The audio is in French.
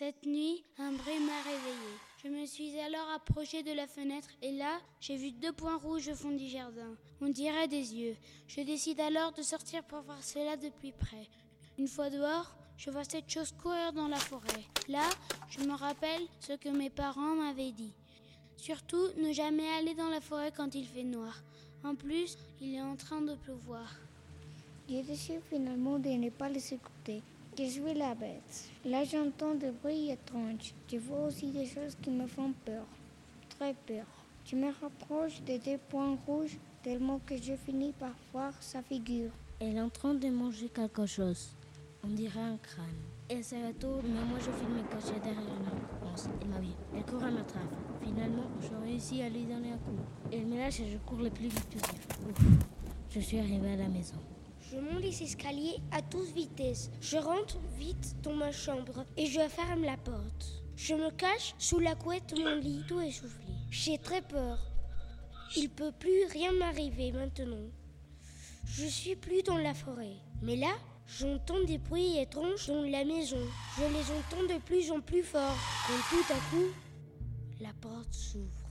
Cette nuit, un bruit m'a réveillé. Je me suis alors approché de la fenêtre et là, j'ai vu deux points rouges au fond du jardin. On dirait des yeux. Je décide alors de sortir pour voir cela de plus près. Une fois dehors, je vois cette chose courir dans la forêt. Là, je me rappelle ce que mes parents m'avaient dit. Surtout, ne jamais aller dans la forêt quand il fait noir. En plus, il est en train de pleuvoir. J'ai décidé finalement de ne pas les écouter. Je suis la bête. Là, j'entends des bruits étranges. Je vois aussi des choses qui me font peur. Très peur. Je me rapproche des deux points rouges tellement que je finis par voir sa figure. Elle est en train de manger quelque chose. On dirait un crâne. Elle se retourne, mais moi je filme me cacher derrière une réponse. Elle m'a vu. Elle court à ma trace. Finalement, je réussis à lui donner un coup. Elle me lâche et je cours le plus vite possible. Ouf. Je suis arrivé à la maison. Je monte les escaliers à toute vitesse. Je rentre vite dans ma chambre et je ferme la porte. Je me cache sous la couette de mon lit, tout essoufflé. J'ai très peur. Il peut plus rien m'arriver maintenant. Je suis plus dans la forêt. Mais là, j'entends des bruits étranges dans la maison. Je les entends de plus en plus fort. Quand tout à coup, la porte s'ouvre.